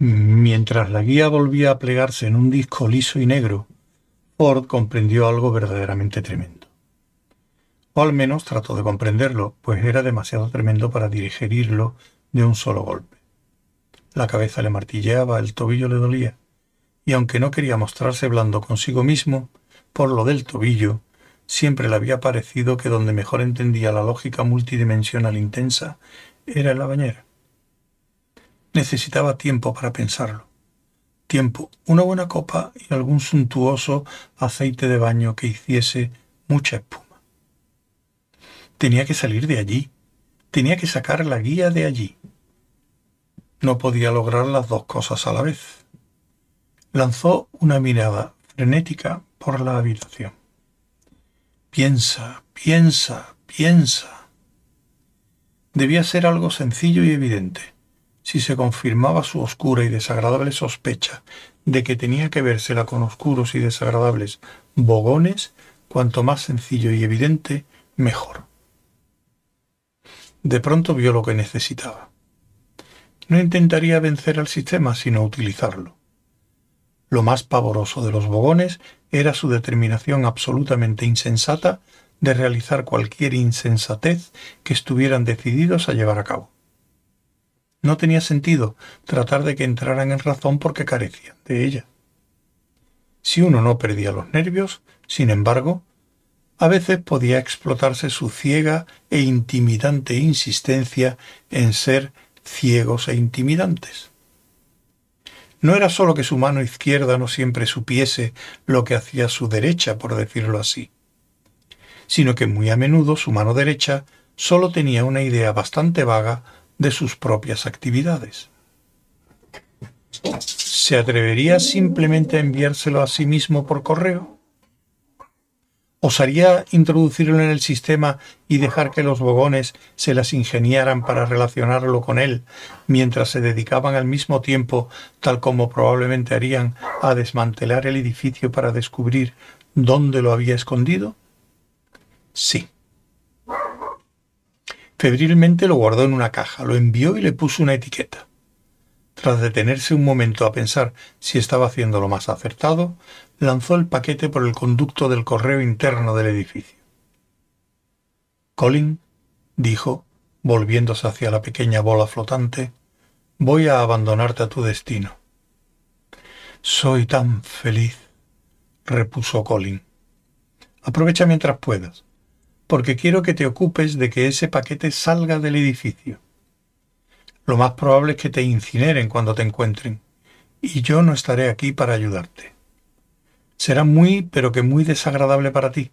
Mientras la guía volvía a plegarse en un disco liso y negro, Ford comprendió algo verdaderamente tremendo. O al menos trató de comprenderlo, pues era demasiado tremendo para digerirlo de un solo golpe. La cabeza le martilleaba, el tobillo le dolía, y aunque no quería mostrarse blando consigo mismo, por lo del tobillo, siempre le había parecido que donde mejor entendía la lógica multidimensional intensa era en la. Necesitaba tiempo para pensarlo. Tiempo, una buena copa y algún suntuoso aceite de baño que hiciese mucha espuma. Tenía que salir de allí. Tenía que sacar la guía de allí. No podía lograr las dos cosas a la vez. Lanzó una mirada frenética por la habitación. Piensa, piensa, piensa. Debía ser algo sencillo y evidente. Si se confirmaba su oscura y desagradable sospecha de que tenía que vérsela con oscuros y desagradables bogones, cuanto más sencillo y evidente, mejor. De pronto vio lo que necesitaba. No intentaría vencer al sistema, sino utilizarlo. Lo más pavoroso de los bogones era su determinación absolutamente insensata de realizar cualquier insensatez que estuvieran decididos a llevar a cabo. No tenía sentido tratar de que entraran en razón porque carecían de ella. Si uno no perdía los nervios, sin embargo, a veces podía explotarse su ciega e intimidante insistencia en ser ciegos e intimidantes. No era sólo que su mano izquierda no siempre supiese lo que hacía su derecha, por decirlo así, sino que muy a menudo su mano derecha sólo tenía una idea bastante vaga de sus propias actividades. ¿Se atrevería simplemente a enviárselo a sí mismo por correo? ¿Osaría introducirlo en el sistema y dejar que los bogones se las ingeniaran para relacionarlo con él, mientras se dedicaban al mismo tiempo, tal como probablemente harían, a desmantelar el edificio para descubrir dónde lo había escondido? Sí. Febrilmente lo guardó en una caja, lo envió y le puso una etiqueta. Tras detenerse un momento a pensar si estaba haciendo lo más acertado, lanzó el paquete por el conducto del correo interno del edificio. Colin dijo, volviéndose hacia la pequeña bola flotante, voy a abandonarte a tu destino. Soy tan feliz, repuso Colin. Aprovecha mientras puedas, porque quiero que te ocupes de que ese paquete salga del edificio. Lo más probable es que te incineren cuando te encuentren, y yo no estaré aquí para ayudarte será muy, pero que muy desagradable para ti,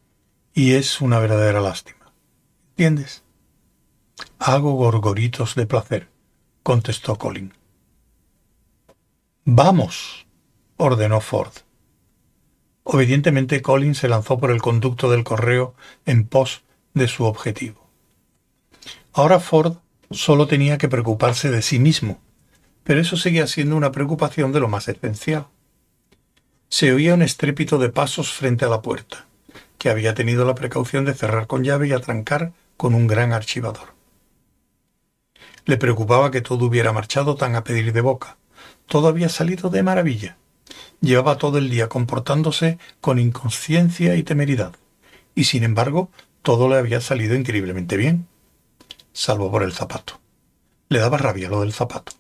y es una verdadera lástima. ¿Entiendes? Hago gorgoritos de placer, contestó Colin. Vamos, ordenó Ford. Obedientemente Colin se lanzó por el conducto del correo en pos de su objetivo. Ahora Ford solo tenía que preocuparse de sí mismo, pero eso seguía siendo una preocupación de lo más esencial se oía un estrépito de pasos frente a la puerta, que había tenido la precaución de cerrar con llave y atrancar con un gran archivador. Le preocupaba que todo hubiera marchado tan a pedir de boca. Todo había salido de maravilla. Llevaba todo el día comportándose con inconsciencia y temeridad, y sin embargo todo le había salido increíblemente bien, salvo por el zapato. Le daba rabia lo del zapato.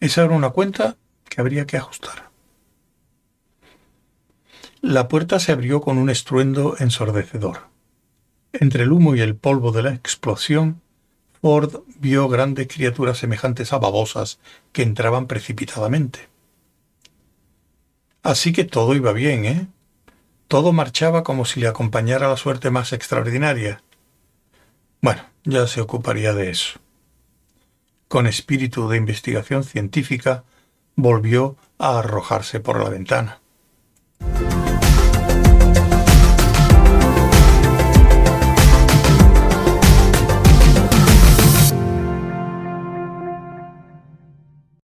Esa era una cuenta que habría que ajustar. La puerta se abrió con un estruendo ensordecedor. Entre el humo y el polvo de la explosión, Ford vio grandes criaturas semejantes a babosas que entraban precipitadamente. Así que todo iba bien, ¿eh? Todo marchaba como si le acompañara la suerte más extraordinaria. Bueno, ya se ocuparía de eso. Con espíritu de investigación científica, volvió a arrojarse por la ventana.